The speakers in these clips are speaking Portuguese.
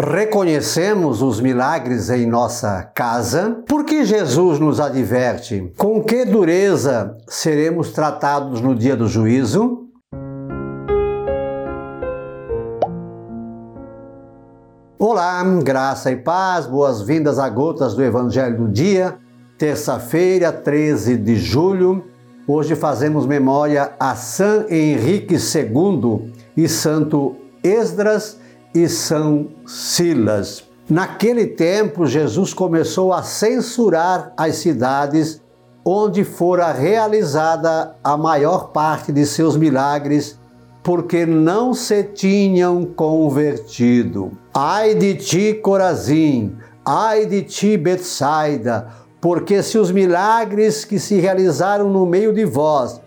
Reconhecemos os milagres em nossa casa? Por que Jesus nos adverte? Com que dureza seremos tratados no dia do juízo? Olá, graça e paz, boas-vindas a Gotas do Evangelho do Dia, terça-feira, 13 de julho. Hoje fazemos memória a São Henrique II e Santo Esdras e São Silas. Naquele tempo, Jesus começou a censurar as cidades onde fora realizada a maior parte de seus milagres porque não se tinham convertido. Ai de ti, Corazim! Ai de ti, Betsaida! Porque se os milagres que se realizaram no meio de vós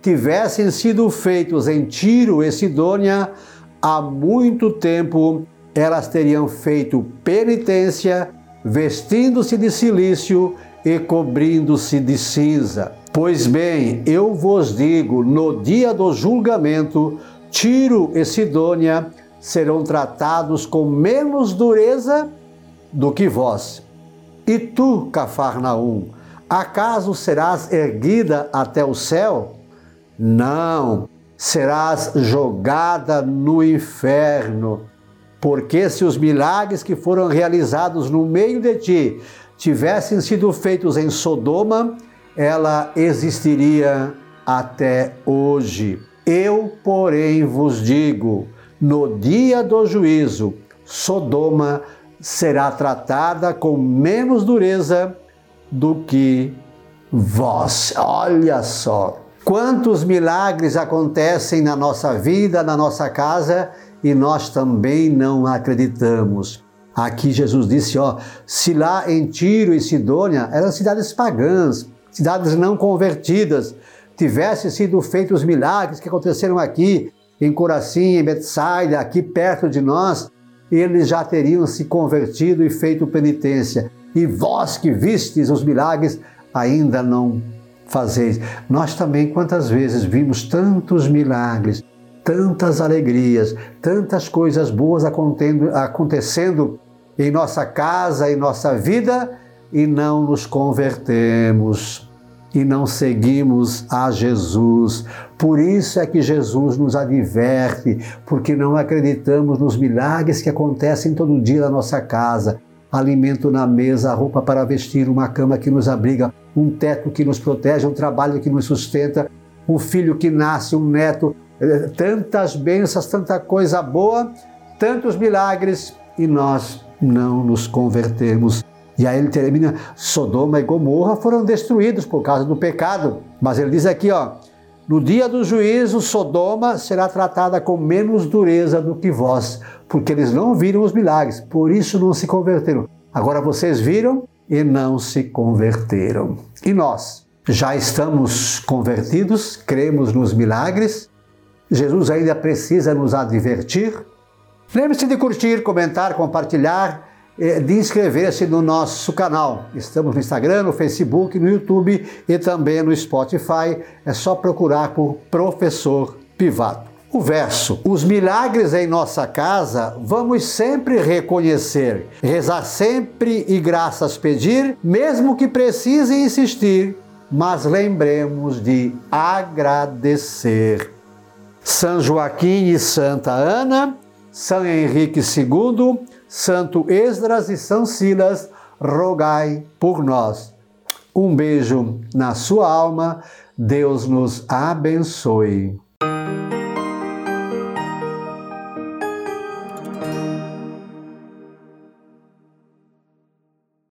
tivessem sido feitos em Tiro e Sidônia, há muito tempo elas teriam feito penitência, vestindo-se de silício e cobrindo-se de cinza. Pois bem, eu vos digo: no dia do julgamento, Tiro e Sidônia serão tratados com menos dureza do que vós. E tu, Cafarnaum, acaso serás erguida até o céu? Não, serás jogada no inferno. Porque se os milagres que foram realizados no meio de ti tivessem sido feitos em Sodoma, ela existiria até hoje. Eu, porém, vos digo: no dia do juízo, Sodoma será tratada com menos dureza do que vós. Olha só. Quantos milagres acontecem na nossa vida, na nossa casa e nós também não acreditamos. Aqui Jesus disse, ó, se lá em Tiro e Sidônia eram cidades pagãs, cidades não convertidas, tivessem sido feitos os milagres que aconteceram aqui, em Corazim, em Betsaida, aqui perto de nós, eles já teriam se convertido e feito penitência. E vós que vistes os milagres, ainda não fazeis. Nós também, quantas vezes vimos tantos milagres, tantas alegrias, tantas coisas boas acontecendo em nossa casa, em nossa vida, e não nos convertemos e não seguimos a Jesus. Por isso é que Jesus nos adverte, porque não acreditamos nos milagres que acontecem todo dia na nossa casa. Alimento na mesa, roupa para vestir, uma cama que nos abriga, um teto que nos protege, um trabalho que nos sustenta, um filho que nasce, um neto, eh, tantas bênçãos, tanta coisa boa, tantos milagres e nós não nos convertemos e aí ele termina: Sodoma e Gomorra foram destruídos por causa do pecado. Mas ele diz aqui, ó, no dia do juízo, Sodoma será tratada com menos dureza do que vós, porque eles não viram os milagres, por isso não se converteram. Agora vocês viram e não se converteram. E nós? Já estamos convertidos, cremos nos milagres. Jesus ainda precisa nos advertir. Lembre-se de curtir, comentar, compartilhar de inscrever-se no nosso canal. Estamos no Instagram, no Facebook, no YouTube e também no Spotify. É só procurar por Professor Pivato. O verso: Os milagres em nossa casa vamos sempre reconhecer, rezar sempre e graças pedir, mesmo que precise insistir, mas lembremos de agradecer. São Joaquim e Santa Ana, São Henrique II, Santo Esdras e São Silas, rogai por nós. Um beijo na sua alma, Deus nos abençoe.